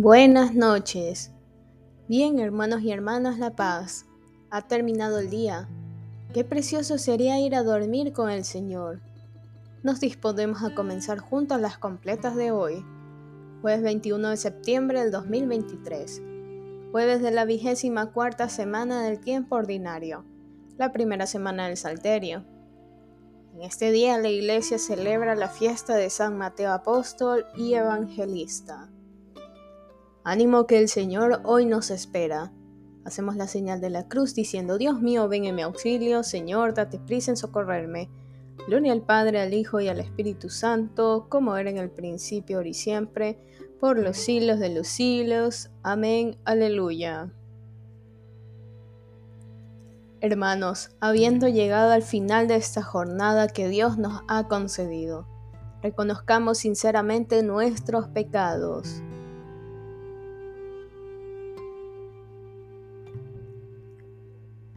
Buenas noches. Bien, hermanos y hermanas La Paz, ha terminado el día. Qué precioso sería ir a dormir con el Señor. Nos disponemos a comenzar juntos las completas de hoy, jueves 21 de septiembre del 2023, jueves de la vigésima cuarta semana del tiempo ordinario, la primera semana del Salterio. En este día la iglesia celebra la fiesta de San Mateo Apóstol y Evangelista. Ánimo que el Señor hoy nos espera. Hacemos la señal de la cruz diciendo, Dios mío, ven en mi auxilio, Señor, date prisa en socorrerme. Gloria al Padre, al Hijo y al Espíritu Santo, como era en el principio, ahora y siempre, por los siglos de los siglos. Amén. Aleluya. Hermanos, habiendo llegado al final de esta jornada que Dios nos ha concedido, reconozcamos sinceramente nuestros pecados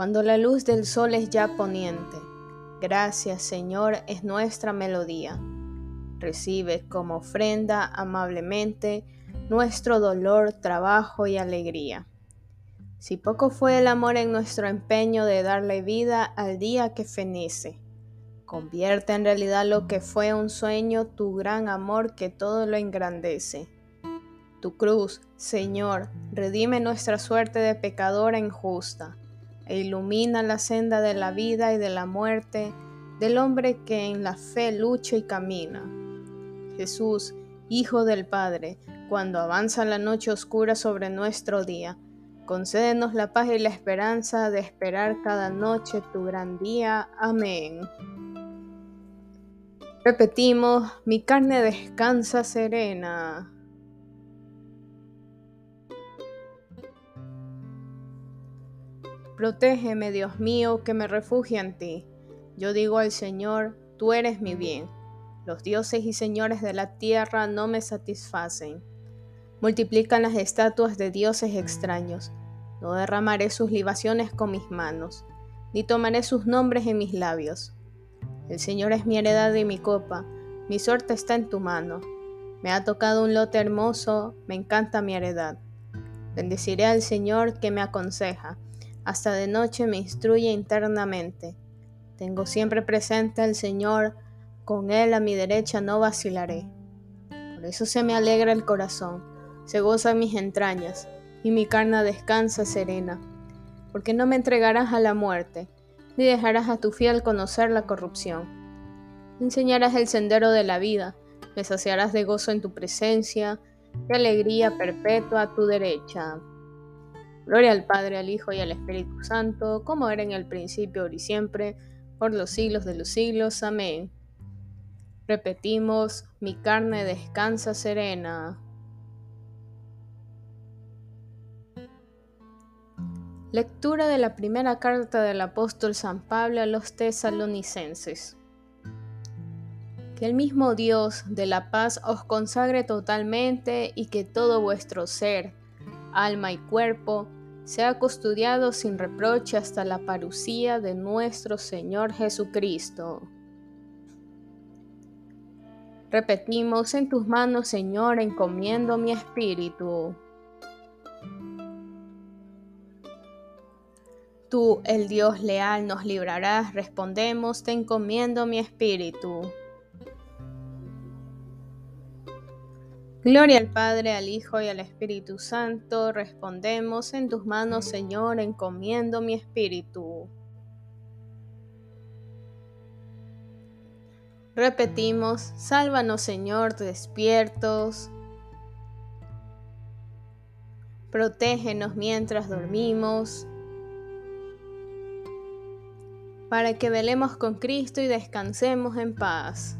Cuando la luz del sol es ya poniente. Gracias Señor es nuestra melodía. Recibe como ofrenda amablemente nuestro dolor, trabajo y alegría. Si poco fue el amor en nuestro empeño de darle vida al día que fenece, convierte en realidad lo que fue un sueño tu gran amor que todo lo engrandece. Tu cruz, Señor, redime nuestra suerte de pecadora injusta e ilumina la senda de la vida y de la muerte del hombre que en la fe lucha y camina. Jesús, Hijo del Padre, cuando avanza la noche oscura sobre nuestro día, concédenos la paz y la esperanza de esperar cada noche tu gran día. Amén. Repetimos, mi carne descansa serena. Protégeme, Dios mío, que me refugie en ti. Yo digo al Señor, tú eres mi bien. Los dioses y señores de la tierra no me satisfacen. Multiplican las estatuas de dioses extraños. No derramaré sus libaciones con mis manos, ni tomaré sus nombres en mis labios. El Señor es mi heredad y mi copa, mi suerte está en tu mano. Me ha tocado un lote hermoso, me encanta mi heredad. Bendeciré al Señor que me aconseja hasta de noche me instruye internamente. Tengo siempre presente al Señor, con Él a mi derecha no vacilaré. Por eso se me alegra el corazón, se goza mis entrañas, y mi carne descansa serena, porque no me entregarás a la muerte, ni dejarás a tu fiel conocer la corrupción. enseñarás el sendero de la vida, me saciarás de gozo en tu presencia, de alegría perpetua a tu derecha. Gloria al Padre, al Hijo y al Espíritu Santo, como era en el principio, ahora y siempre, por los siglos de los siglos. Amén. Repetimos, mi carne descansa serena. Lectura de la primera carta del apóstol San Pablo a los tesalonicenses. Que el mismo Dios de la paz os consagre totalmente y que todo vuestro ser, alma y cuerpo sea custodiado sin reproche hasta la parucía de nuestro Señor Jesucristo. Repetimos, en tus manos, Señor, encomiendo mi espíritu. Tú, el Dios leal, nos librarás, respondemos, te encomiendo mi espíritu. Gloria al Padre, al Hijo y al Espíritu Santo. Respondemos, en tus manos, Señor, encomiendo mi espíritu. Repetimos, sálvanos, Señor, despiertos. Protégenos mientras dormimos, para que velemos con Cristo y descansemos en paz.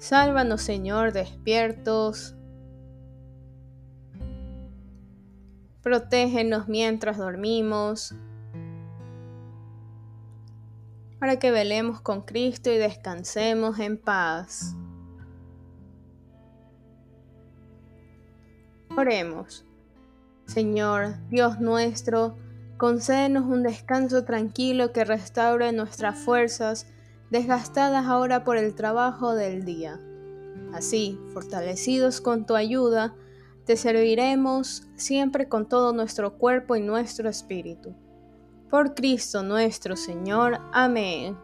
sálvanos Señor, despiertos. Protégenos mientras dormimos. Para que velemos con Cristo y descansemos en paz. Oremos. Señor, Dios nuestro, concédenos un descanso tranquilo que restaure nuestras fuerzas, desgastadas ahora por el trabajo del día. Así, fortalecidos con tu ayuda, te serviremos siempre con todo nuestro cuerpo y nuestro espíritu. Por Cristo nuestro Señor. Amén.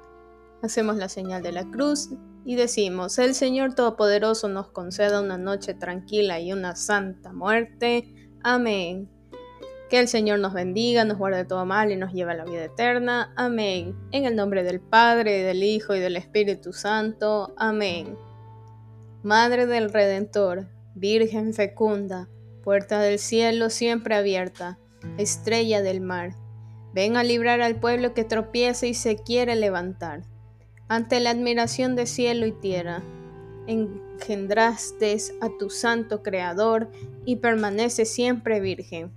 Hacemos la señal de la cruz y decimos, el Señor Todopoderoso nos conceda una noche tranquila y una santa muerte. Amén. Que el Señor nos bendiga, nos guarde todo mal y nos lleve a la vida eterna. Amén. En el nombre del Padre, del Hijo y del Espíritu Santo. Amén. Madre del Redentor, Virgen fecunda, puerta del cielo siempre abierta, estrella del mar, ven a librar al pueblo que tropieza y se quiere levantar. Ante la admiración de cielo y tierra, engendraste a tu santo Creador y permanece siempre virgen.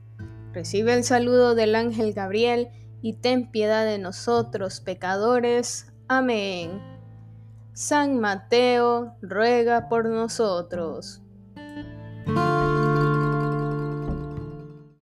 Recibe el saludo del ángel Gabriel y ten piedad de nosotros, pecadores. Amén. San Mateo, ruega por nosotros.